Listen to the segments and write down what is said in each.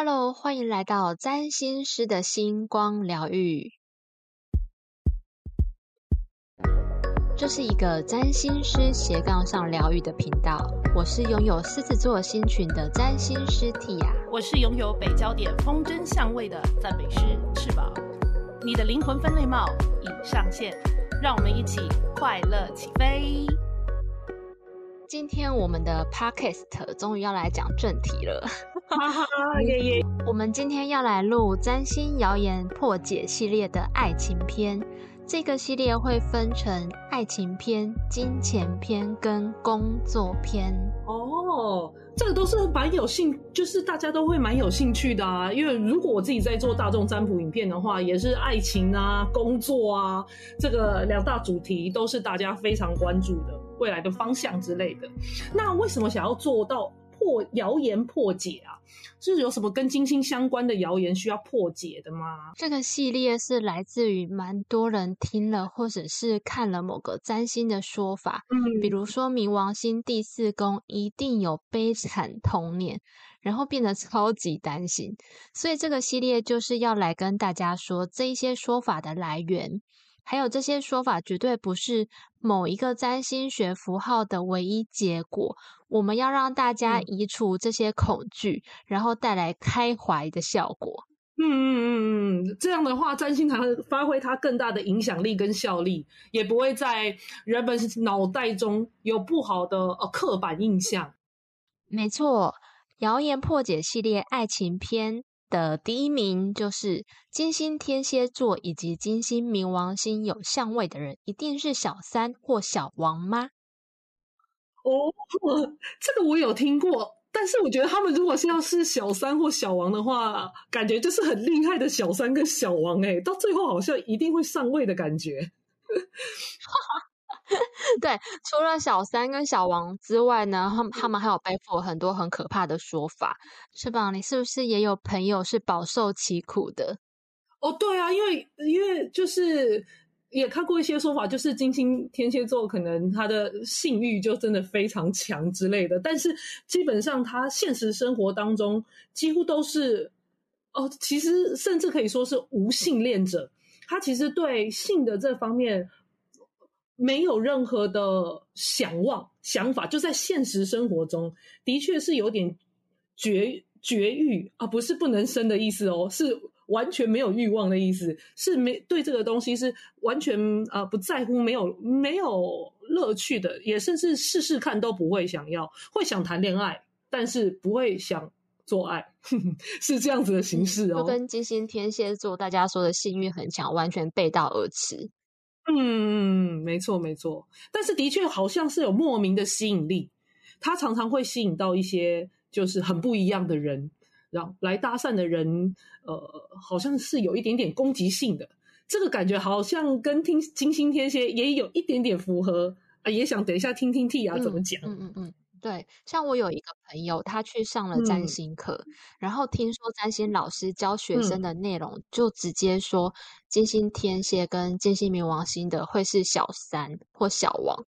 Hello，欢迎来到占星师的星光疗愈。这是一个占星师斜杠上疗愈的频道。我是拥有狮子座星群的占星师 Tia，我是拥有北焦点风筝相位的赞美师翅膀。你的灵魂分类帽已上线，让我们一起快乐起飞。今天我们的 Podcast 终于要来讲正题了，哈 哈耶耶！我们今天要来录占星谣言破解系列的爱情篇。这个系列会分成爱情篇、金钱篇跟工作篇。哦，这个都是蛮有兴，就是大家都会蛮有兴趣的啊。因为如果我自己在做大众占卜影片的话，也是爱情啊、工作啊，这个两大主题都是大家非常关注的。未来的方向之类的，那为什么想要做到破谣言破解啊？是有什么跟金星相关的谣言需要破解的吗？这个系列是来自于蛮多人听了或者是看了某个占星的说法，嗯，比如说冥王星第四宫一定有悲惨童年，然后变得超级担心，所以这个系列就是要来跟大家说这一些说法的来源。还有这些说法绝对不是某一个占星学符号的唯一结果。我们要让大家移除这些恐惧，然后带来开怀的效果。嗯嗯嗯嗯，这样的话，占星才会发挥它更大的影响力跟效力，也不会在人们脑袋中有不好的呃刻板印象。没错，谣言破解系列爱情篇。的第一名就是金星天蝎座以及金星冥王星有相位的人，一定是小三或小王吗？哦，这个我有听过，但是我觉得他们如果是要是小三或小王的话，感觉就是很厉害的小三跟小王，哎，到最后好像一定会上位的感觉。对，除了小三跟小王之外呢，他们他们还有背负很多很可怕的说法。翅膀，你是不是也有朋友是饱受其苦的？哦，对啊，因为因为就是也看过一些说法，就是金星天蝎座可能他的性欲就真的非常强之类的，但是基本上他现实生活当中几乎都是哦，其实甚至可以说是无性恋者，他其实对性的这方面。没有任何的想望想法，就在现实生活中，的确是有点绝绝育啊，不是不能生的意思哦，是完全没有欲望的意思，是没对这个东西是完全啊不在乎，没有没有乐趣的，也甚至试试看都不会想要，会想谈恋爱，但是不会想做爱，是这样子的形式哦，就跟金星天蝎座大家说的性欲很强，完全背道而驰。嗯，没错没错，但是的确好像是有莫名的吸引力，他常常会吸引到一些就是很不一样的人，然后来搭讪的人，呃，好像是有一点点攻击性的，这个感觉好像跟听金星天蝎也有一点点符合啊，也想等一下听听 T 啊怎么讲，嗯嗯嗯。对，像我有一个朋友，他去上了占星课，然后听说占星老师教学生的内容，就直接说金星天蝎跟金星冥王星的会是小三或小王。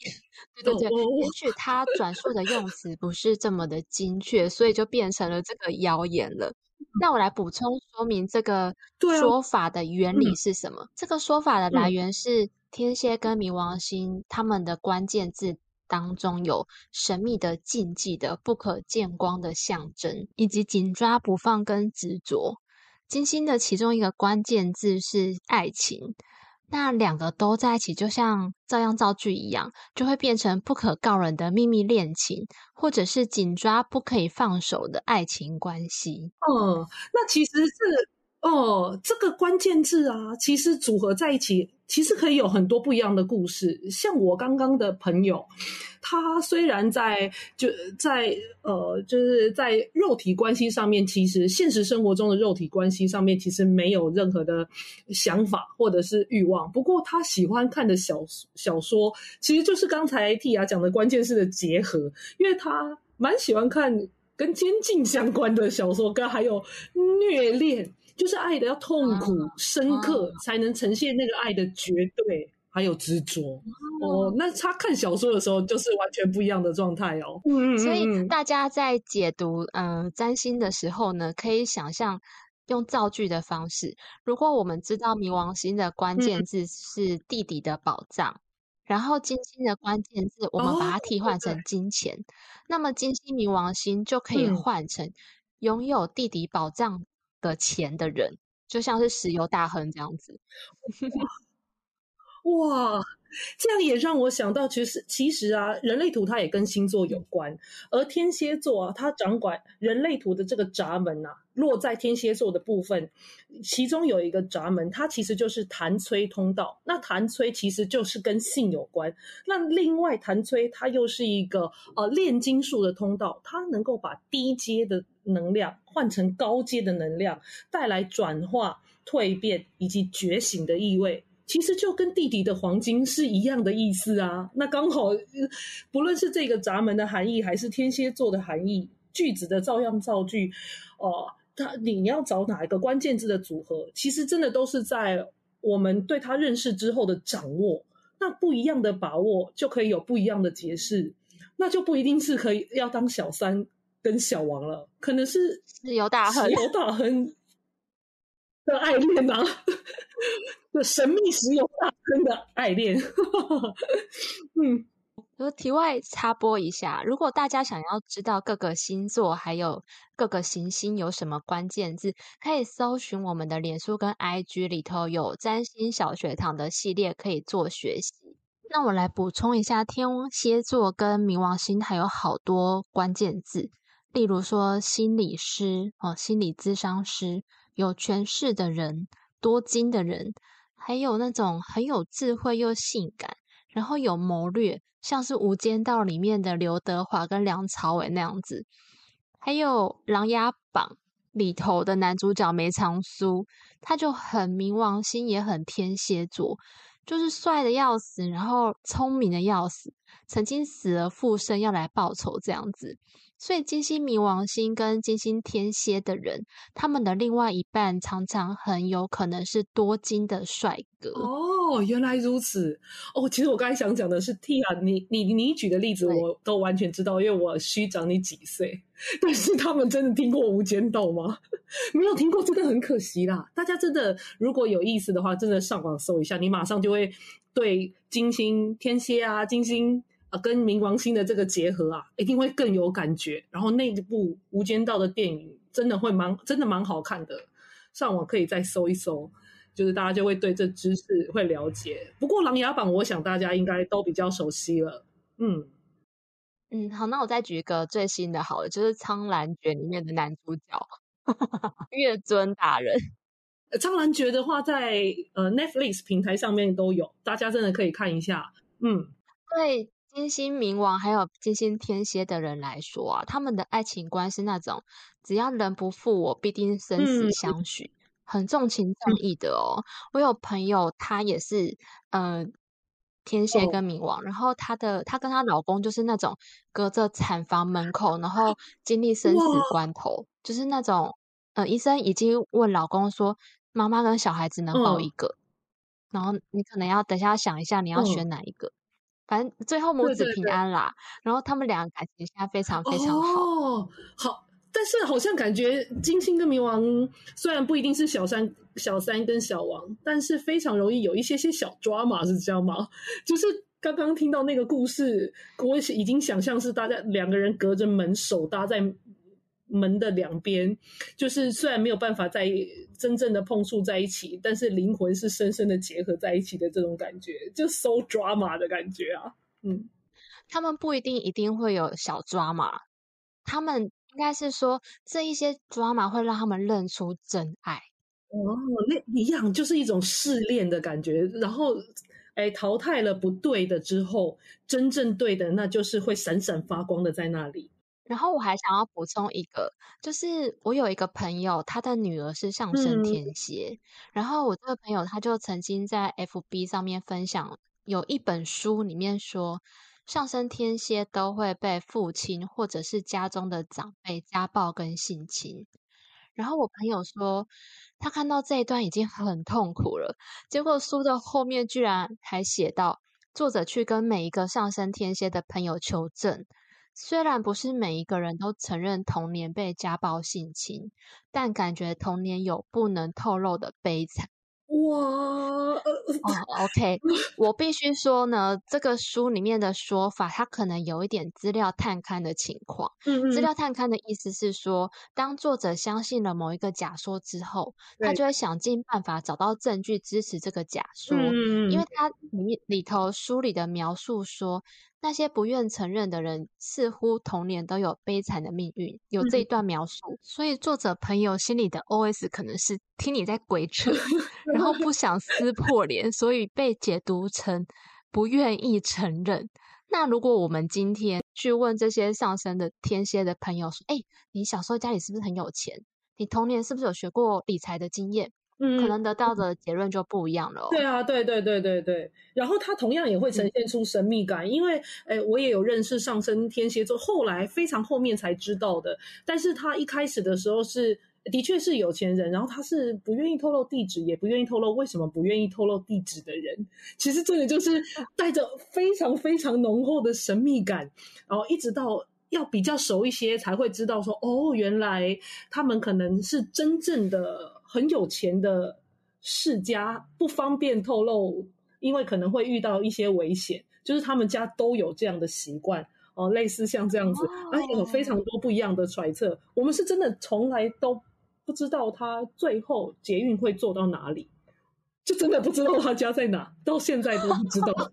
对对对，也许他转述的用词不是这么的精确，所以就变成了这个谣言了。那我来补充说明这个说法的原理是什么？这个说法的来源是天蝎跟冥王星他们的关键字。当中有神秘的禁忌的不可见光的象征，以及紧抓不放跟执着。金星的其中一个关键字是爱情，那两个都在一起，就像照样造句一样，就会变成不可告人的秘密恋情，或者是紧抓不可以放手的爱情关系。哦，那其实是。哦，这个关键字啊，其实组合在一起，其实可以有很多不一样的故事。像我刚刚的朋友，他虽然在就在呃，就是在肉体关系上面，其实现实生活中的肉体关系上面，其实没有任何的想法或者是欲望。不过他喜欢看的小小说，其实就是刚才 T 雅讲的关键字的结合，因为他蛮喜欢看跟监禁相关的小说，跟还有虐恋。就是爱的要痛苦深刻，才能呈现那个爱的绝对。还有执着。哦，那他看小说的时候就是完全不一样的状态哦。嗯所以大家在解读嗯占星的时候呢，可以想象用造句的方式。如果我们知道冥王星的关键字是地底的宝藏，然后金星的关键字我们把它替换成金钱，那么金星冥王星就可以换成拥有地底宝藏的钱的人，就像是石油大亨这样子。哇，这样也让我想到，其实其实啊，人类图它也跟星座有关，而天蝎座啊，它掌管人类图的这个闸门呐，落在天蝎座的部分，其中有一个闸门，它其实就是弹催通道。那弹催其实就是跟性有关，那另外弹催它又是一个呃炼金术的通道，它能够把低阶的能量换成高阶的能量，带来转化、蜕变以及觉醒的意味。其实就跟地底的黄金是一样的意思啊。那刚好，不论是这个闸门的含义，还是天蝎座的含义，句子的照样造句，哦，它你要找哪一个关键字的组合，其实真的都是在我们对他认识之后的掌握。那不一样的把握，就可以有不一样的解释。那就不一定是可以要当小三跟小王了，可能是石油大亨，石油大亨的爱恋啊。神秘石油大亨的爱恋，嗯，就题外插播一下，如果大家想要知道各个星座还有各个行星有什么关键字，可以搜寻我们的脸书跟 IG 里头有占星小学堂的系列可以做学习。那我来补充一下，天蝎座跟冥王星还有好多关键字，例如说心理师哦，心理咨商师，有权势的人，多金的人。还有那种很有智慧又性感，然后有谋略，像是《无间道》里面的刘德华跟梁朝伟那样子。还有《琅琊榜》里头的男主角梅长苏，他就很冥王星，也很天蝎座，就是帅的要死，然后聪明的要死，曾经死而复生要来报仇这样子。所以金星冥王星跟金星天蝎的人，他们的另外一半常常很有可能是多金的帅哥。哦，原来如此。哦，其实我刚才想讲的是 Tia，你你你举的例子我都完全知道，因为我虚长你几岁。但是他们真的听过《无间道》吗？没有听过，真的很可惜啦。大家真的如果有意思的话，真的上网搜一下，你马上就会对金星天蝎啊，金星。啊，跟冥王星的这个结合啊，一定会更有感觉。然后那一部《无间道》的电影真的会蛮，真的蛮好看的。上网可以再搜一搜，就是大家就会对这知识会了解。不过《琅琊榜》，我想大家应该都比较熟悉了。嗯嗯，好，那我再举一个最新的，好了，就是《苍兰诀》里面的男主角 月尊大人。《苍兰诀》的话，在呃 Netflix 平台上面都有，大家真的可以看一下。嗯，对。金星冥王还有金星天蝎的人来说啊，他们的爱情观是那种只要人不负我，必定生死。相许，很重情重义的哦。我有朋友，她也是嗯天蝎跟冥王，然后她的她跟她老公就是那种隔着产房门口，然后经历生死关头，就是那种呃医生已经问老公说，妈妈跟小孩子能抱一个，然后你可能要等下想一下，你要选哪一个。反正最后母子平安啦，然后他们两个感情现在非常非常好。哦好，但是好像感觉金星跟冥王虽然不一定是小三、小三跟小王，但是非常容易有一些些小抓马，是这样吗？就是刚刚听到那个故事，我已经想象是大家两个人隔着门手搭在。门的两边，就是虽然没有办法在真正的碰触在一起，但是灵魂是深深的结合在一起的这种感觉，就 so drama 的感觉啊。嗯，他们不一定一定会有小 drama，他们应该是说这一些 drama 会让他们认出真爱。哦，那一样就是一种试炼的感觉，然后哎淘汰了不对的之后，真正对的那就是会闪闪发光的在那里。然后我还想要补充一个，就是我有一个朋友，他的女儿是上升天蝎，然后我这个朋友他就曾经在 FB 上面分享，有一本书里面说，上升天蝎都会被父亲或者是家中的长辈家暴跟性侵，然后我朋友说，他看到这一段已经很痛苦了，结果书的后面居然还写到，作者去跟每一个上升天蝎的朋友求证。虽然不是每一个人都承认童年被家暴性侵，但感觉童年有不能透露的悲惨。哇，哦，OK，我必须说呢，这个书里面的说法，它可能有一点资料探勘的情况。嗯资料探勘的意思是说，当作者相信了某一个假说之后，他就会想尽办法找到证据支持这个假说。嗯因为他里面里头书里的描述说，那些不愿承认的人似乎童年都有悲惨的命运，有这一段描述，所以作者朋友心里的 OS 可能是听你在鬼扯，然后不想撕破脸，所以被解读成不愿意承认。那如果我们今天去问这些上升的天蝎的朋友说：“哎，你小时候家里是不是很有钱？你童年是不是有学过理财的经验？”嗯可能得到的结论就不一样了、哦。对啊，对对对对对。然后他同样也会呈现出神秘感，因为诶，我也有认识上升天蝎座，后来非常后面才知道的。但是他一开始的时候是的确是有钱人，然后他是不愿意透露地址，也不愿意透露为什么不愿意透露地址的人。其实这个就是带着非常非常浓厚的神秘感，然后一直到。要比较熟一些才会知道说哦，原来他们可能是真正的很有钱的世家，不方便透露，因为可能会遇到一些危险。就是他们家都有这样的习惯哦，类似像这样子，而且有非常多不一样的揣测。我们是真的从来都不知道他最后捷运会坐到哪里，就真的不知道他家在哪，到现在都不知道。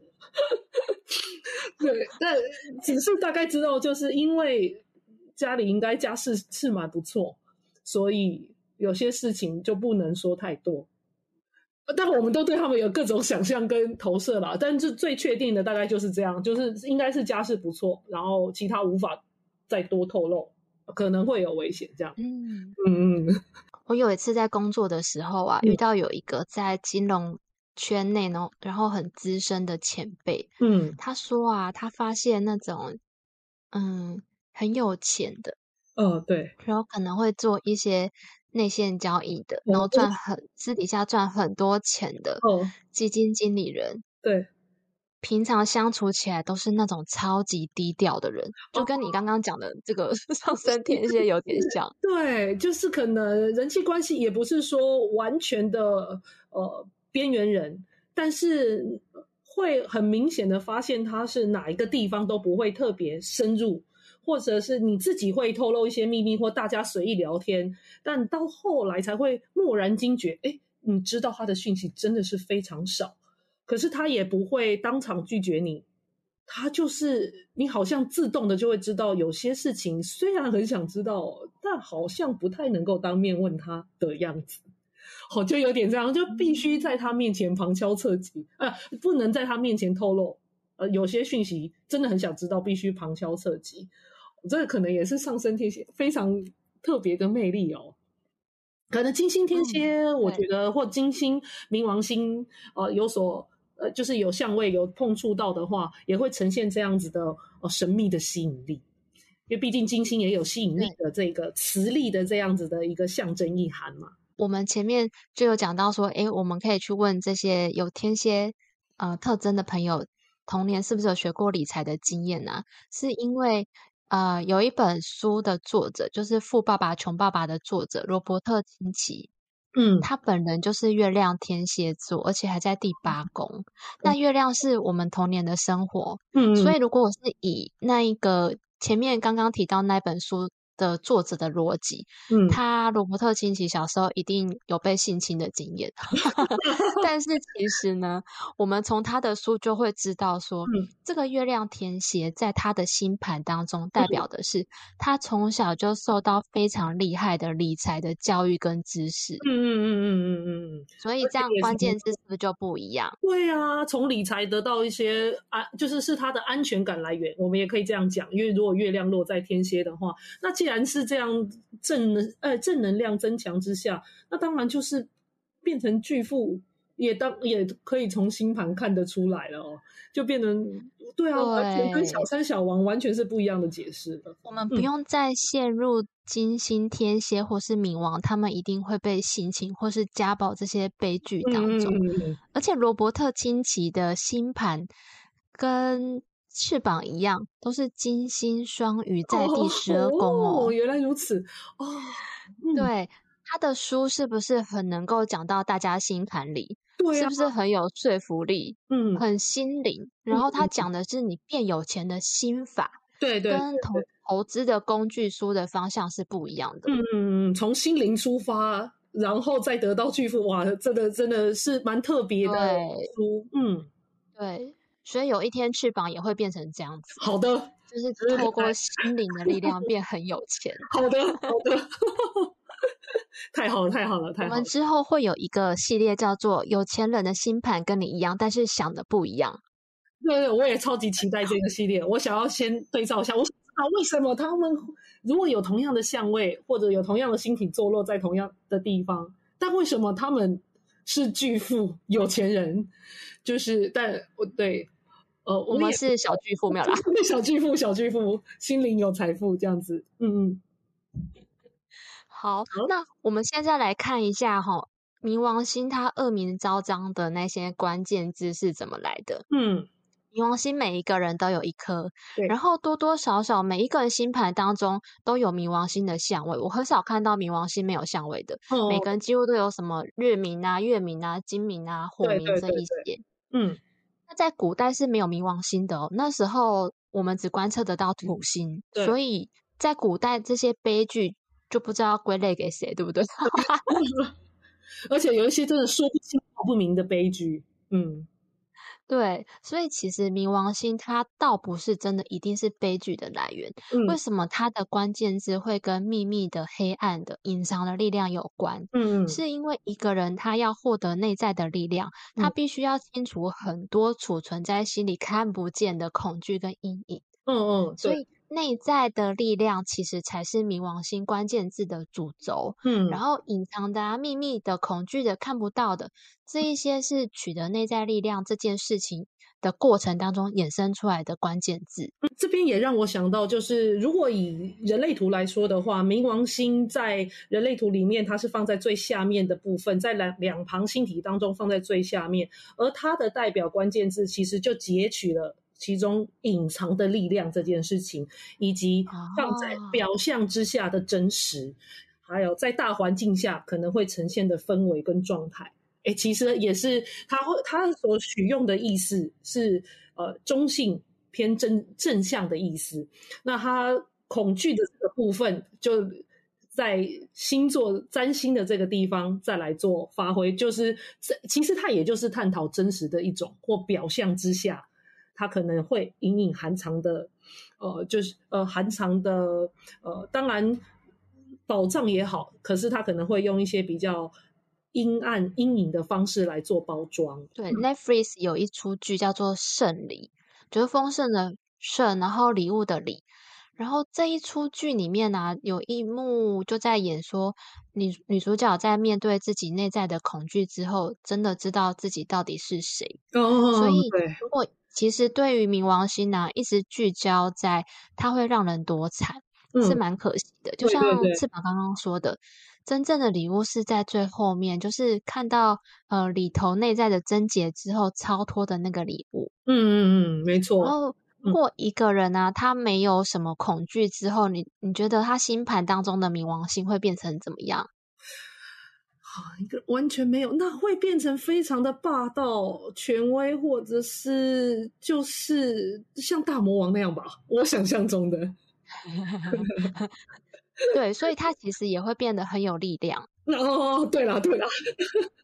对，但只是大概知道，就是因为家里应该家世是蛮不错，所以有些事情就不能说太多。但我们都对他们有各种想象跟投射啦，但是最确定的大概就是这样，就是应该是家世不错，然后其他无法再多透露，可能会有危险这样。嗯。嗯嗯。我有一次在工作的时候啊，嗯。遇到有一个在金融圈内呢，然后很资深的前辈，嗯。他说啊，他发现那种嗯很有钱的，嗯，哦对，然后可能会做一些内线交易的，然后哦赚。很私底下赚很多钱的哦。基金经理人，对，平常相处起来都是那种超级低调的人，就跟你刚刚讲的这个 上升天蝎有点像。对，就是可能人际关系也不是说完全的呃边缘人，但是会很明显的发现他是哪一个地方都不会特别深入，或者是你自己会透露一些秘密，或大家随意聊天，但到后来才会蓦然惊觉，哎，你知道他的讯息真的是非常少，可是他也不会当场拒绝你。他就是你，好像自动的就会知道，有些事情虽然很想知道，但好像不太能够当面问他的样子。好，就有点这样，就必须在他面前旁敲侧击，呃，不能在他面前透露。呃，有些讯息真的很想知道，必须旁敲侧击。这个可能也是上升天蝎非常特别的魅力哦。可能金星天蝎，嗯我觉得或金星冥王星，呃，有所呃，就是有相位有碰触到的话，也会呈现这样子的呃神秘的吸引力。因为毕竟金星也有吸引力的这个磁力的这样子的一个象征意涵嘛。我们前面就有讲到说，诶，我们可以去问这些有天蝎呃特征的朋友，童年是不是有学过理财的经验呢、是因为呃有一本书的作者，就是《富爸爸穷爸爸》的作者罗伯特清崎，嗯，他本人就是月亮天蝎座，而且还在第八宫。那月亮是我们童年的生活，嗯，所以如果我是以那一个前面刚刚提到那本书的作者的逻辑，嗯，他罗伯特清崎小时候一定有被性侵的经验，但是其实呢，我们从他的书就会知道说，嗯这个月亮天蝎在他的星盘当中代表的是他从小就受到非常厉害的理财的教育跟知识，嗯嗯嗯嗯嗯嗯嗯，所以这样关键字是不是就不一样？对啊，从理财得到一些安，就是是他的安全感来源，我们也可以这样讲。因为如果月亮落在天蝎的话，那既然是这样正能呃正能量增强之下，那当然就是变成巨富也当也可以从星盘看得出来了哦，就变成对啊，完全跟小三小王完全是不一样的解释了。我们不用再陷入金星天蝎或是冥王，他们一定会被性侵或是家暴这些悲剧当中。而且罗伯特清崎的星盘跟翅膀一样，都是金星双鱼在第十二宫哦。原来如此哦，对。他的书是不是很能够讲到大家心坎里？对，是不是很有说服力？嗯，很心灵。然后他讲的是你变有钱的心法，对对，跟投投资的工具书的方向是不一样的。嗯，从心灵出发，然后再得到巨富，哇，真的真的是蛮特别的书。嗯，对，所以有一天翅膀也会变成这样子。好的，就是透过心灵的力量变很有钱。好的，好的。太好了，太好了，太好了！我们之后会有一个系列叫做“有钱人的星盘跟你一样，但是想的不一样”。对对，我也超级期待这个系列。我想要先对照一下，我想知道为什么他们如果有同样的相位，或者有同样的星体坐落在同样的地方，但为什么他们是巨富有钱人？就是，但我对，呃，我们是小巨富，没有啦，小巨富，小巨富，心灵有财富这样子。嗯嗯。好，那我们现在来看一下哈，冥王星它恶名昭彰的那些关键字是怎么来的？嗯，冥王星每一个人都有一颗，然后多多少少每一个人星盘当中都有冥王星的相位。我很少看到冥王星没有相位的，每个人几乎都有什么日冥啊、月冥啊、金冥啊、火冥这一些。嗯，那在古代是没有冥王星的哦，那时候我们只观测得到土星，所以在古代这些悲剧。就不知道归类给谁，对不对？而且有一些真的说不清道不明的悲剧。嗯，对，所以其实冥王星它倒不是真的一定是悲剧的来源。为什么它的关键字会跟秘密的、黑暗的、隐藏的力量有关？嗯，是因为一个人他要获得内在的力量，他必须要清除很多储存在心里看不见的恐惧跟阴影。嗯嗯，所以。内在的力量其实才是冥王星关键字的主轴，嗯，然后隐藏的、啊、秘密的、恐惧的、看不到的，这一些是取得内在力量这件事情的过程当中衍生出来的关键字。这边也让我想到，就是如果以人类图来说的话，冥王星在人类图里面它是放在最下面的部分，在两两旁星体当中放在最下面，而它的代表关键字其实就截取了。其中隐藏的力量这件事情，以及放在表象之下的真实，还有在大环境下可能会呈现的氛围跟状态，哎，其实也是他会他所取用的意思是呃中性偏正正向的意思。那他恐惧的这个部分，就在星座占星的这个地方再来做发挥，就是这其实它也就是探讨真实的一种或表象之下。它可能会隐隐含藏的，呃，就是呃含藏的，呃，当然宝藏也好，可是它可能会用一些比较阴暗、阴影的方式来做包装。对，Netflix 有一出剧叫做《圣礼》，就是丰盛的圣，然后礼物的礼。然后这一出剧里面呢，有一幕就在演说，女女主角在面对自己内在的恐惧之后，真的知道自己到底是谁。哦，所以如果其实对于冥王星呢，一直聚焦在它会让人多惨，是蛮可惜的。就像翅膀刚刚说的，真正的礼物是在最后面，就是看到呃里头内在的贞洁之后超脱的那个礼物。嗯嗯嗯，没错。然后如果一个人呢，他没有什么恐惧之后，你你觉得他星盘当中的冥王星会变成怎么样？一个完全没有，那会变成非常的霸道、权威，或者是就是像大魔王那样吧？我想象中的。对，所以他其实也会变得很有力量。哦，对了，对了，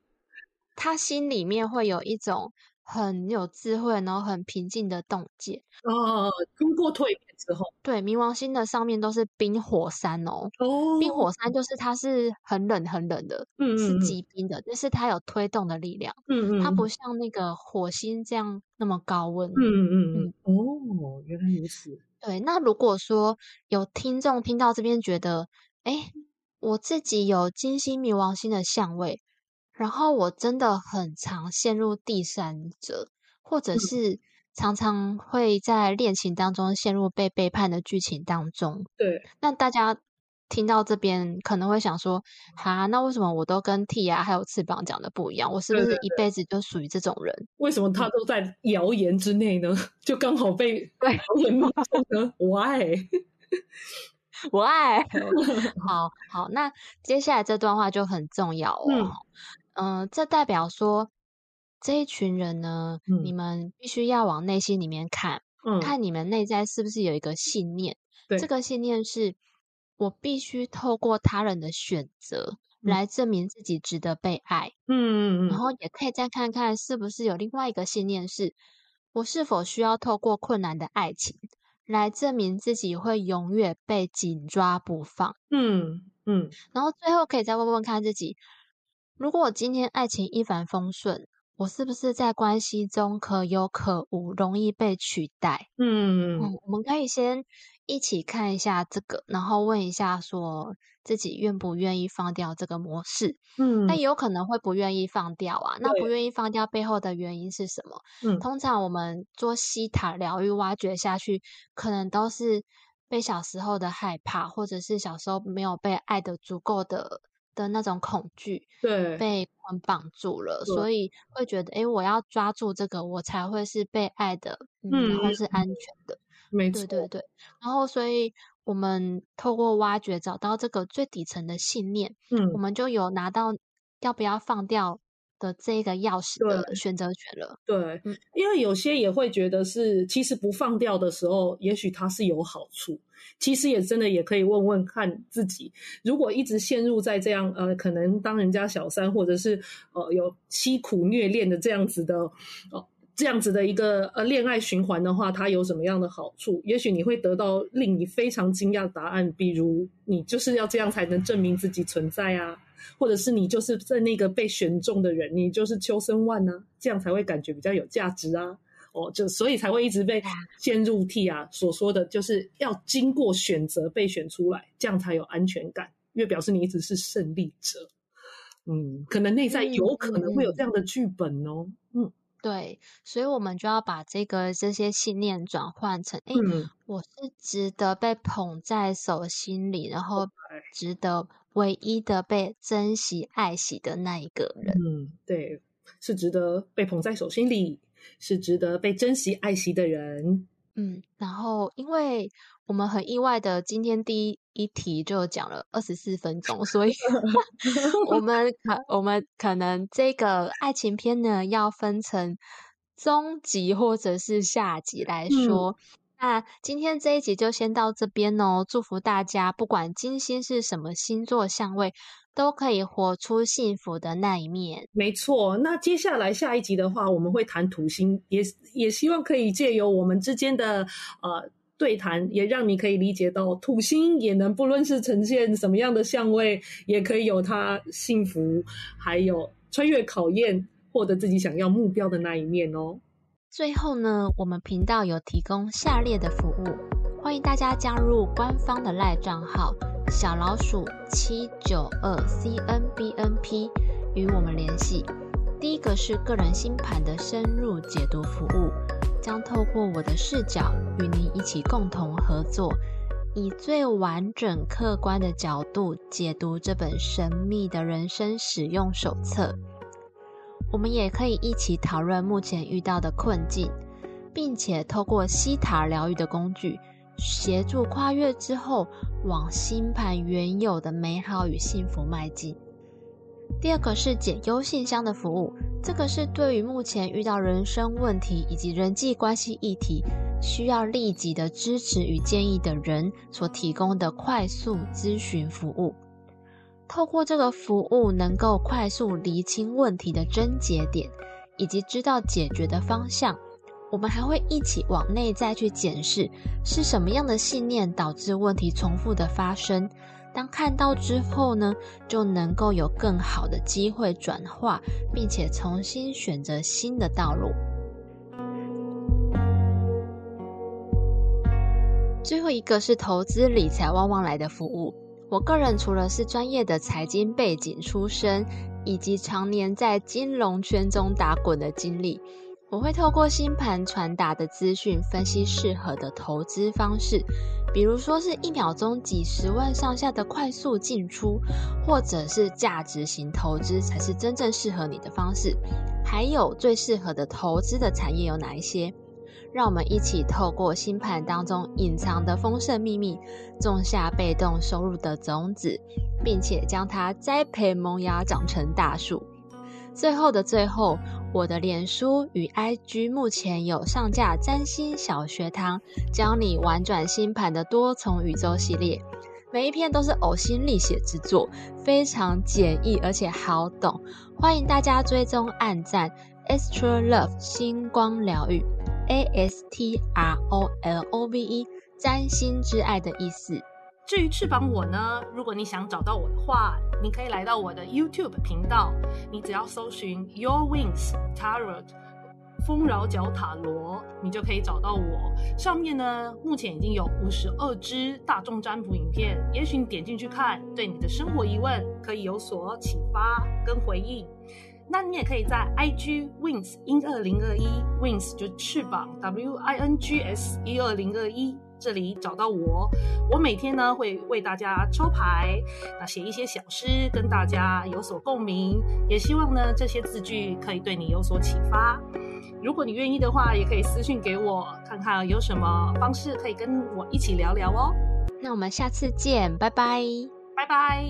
他心里面会有一种。很有智慧，然后很平静的洞见哦。经过蜕变之后，对冥王星的上面都是冰火山哦。哦，冰火山就是它是很冷很冷的，嗯是极冰的，但是它有推动的力量。嗯嗯，它不像那个火星这样那么高温。嗯嗯嗯。哦，原来如此。对，那如果说有听众听到这边觉得，哎，我自己有金星冥王星的相位。然后我真的很常陷入第三者，或者是常常会在恋情当中陷入被背叛的剧情当中。对，那大家听到这边可能会想说：哈，那为什么我都跟 T 啊还有翅膀讲的不一样？我是不是一辈子就属于这种人？为什么他都在谣言之内呢？就刚好被 谣言蒙中呢？Why？我 爱，好好，那接下来这段话就很重要哦。嗯，这代表说这一群人呢，你们必须要往内心里面看，看你们内在是不是有一个信念。这个信念是我必须透过他人的选择来证明自己值得被爱。嗯嗯嗯。然后也可以再看看是不是有另外一个信念，是我是否需要透过困难的爱情。来证明自己会永远被紧抓不放。嗯嗯，然后最后可以再问问看自己：如果我今天爱情一帆风顺，我是不是在关系中可有可无，容易被取代？嗯嗯，我们可以先。一起看一下这个，然后问一下，说自己愿不愿意放掉这个模式？嗯，那有可能会不愿意放掉啊。那不愿意放掉背后的原因是什么？嗯，通常我们做西塔疗愈挖掘下去，可能都是被小时候的害怕，或者是小时候没有被爱的足够的的那种恐惧，对，被捆绑住了，所以会觉得，哎，我要抓住这个，我才会是被爱的，嗯，然后是安全的。没。错，对。对对，然后所以我们透过挖掘找到这个最底层的信念，嗯，我们就有拿到要不要放掉的这个钥匙的选择权了。对，因为有些也会觉得是，其实不放掉的时候，也许它是有好处。其实也真的也可以问问看自己，如果一直陷入在这样呃，可能当人家小三，或者是呃有凄苦虐恋的这样子的哦。这样子的一个呃恋爱循环的话，它有什么样的好处？也许你会得到令你非常惊讶的答案，比如你就是要这样才能证明自己存在啊，或者是你就是在那个被选中的人，你就是秋生万啊，这样才会感觉比较有价值啊。哦，就所以才会一直被陷入 T 啊所说的就是要经过选择被选出来，这样才有安全感，因为表示你一直是胜利者。嗯，可能内在有可能会有这样的剧本哦。嗯。对，所以我们就要把这个这些信念转换成：哎，我是值得被捧在手心里，然后值得唯一的被珍惜爱惜的那一个人。嗯，对，是值得被捧在手心里，是值得被珍惜爱惜的人。嗯，然后因为。我们很意外的，今天第一一题就讲了二十四分钟，所以 我们可我们可能这个爱情片呢，要分成中集或者是下集来说。那今天这一集就先到这边哦，祝福大家，不管金星是什么星座相位，都可以活出幸福的那一面。没错，那接下来下一集的话，我们会谈土星，也也希望可以借由我们之间的呃。对谈也让你可以理解到，土星也能不论是呈现什么样的相位，也可以有它幸福，还有穿越考验，获得自己想要目标的那一面哦。最后呢，我们频道有提供下列的服务，欢迎大家加入官方的赖账号小老鼠七九二 C N B N P 与我们联系。第一个是个人星盘的深入解读服务。将透过我的视角与您一起共同合作，以最完整、客观的角度解读这本神秘的人生使用手册。我们也可以一起讨论目前遇到的困境，并且透过西塔疗愈的工具，协助跨越之后往星盘原有的美好与幸福迈进。第二个是解忧信箱的服务，这个是对于目前遇到人生问题以及人际关系议题需要立即的支持与建议的人所提供的快速咨询服务。透过这个服务，能够快速厘清问题的症结点，以及知道解决的方向。我们还会一起往内在去检视，是什么样的信念导致问题重复的发生。当看到之后呢，就能够有更好的机会转化，并且重新选择新的道路。最后一个是投资理财旺旺来的服务，我个人除了是专业的财经背景出身，以及常年在金融圈中打滚的经历，我会透过星盘传达的资讯，分析适合的投资方式。比如说是一秒钟几十万上下的快速进出，或者是价值型投资才是真正适合你的方式。还有最适合的投资的产业有哪一些？让我们一起透过星盘当中隐藏的丰盛秘密，种下被动收入的种子，并且将它栽培萌芽，长成大树。最后的最后，我的脸书与 IG 目前有上架占星小学堂，教你玩转星盘的多重宇宙系列，每一篇都是呕心沥血之作，非常简易而且好懂，欢迎大家追踪按赞。，Extra Love 星光疗愈，A S T R O L O V E 占星之爱的意思。至于翅膀我呢，如果你想找到我的话，你可以来到我的 YouTube 频道，你只要搜寻 Your Wings Tarot 丰饶角塔罗，你就可以找到我。上面呢，目前已经有五十二支大众占卜影片，也许你点进去看，对你的生活疑问可以有所启发跟回应。那你也可以在 IG Wings 一二零二一 Wings 就翅膀 W I N G S 一二零二一这里找到我。我每天呢会为大家抽牌，那写一些小诗跟大家有所共鸣，也希望呢这些字句可以对你有所启发。如果你愿意的话，也可以私信给我，看看有什么方式可以跟我一起聊聊哦。那我们下次见，拜拜，拜拜。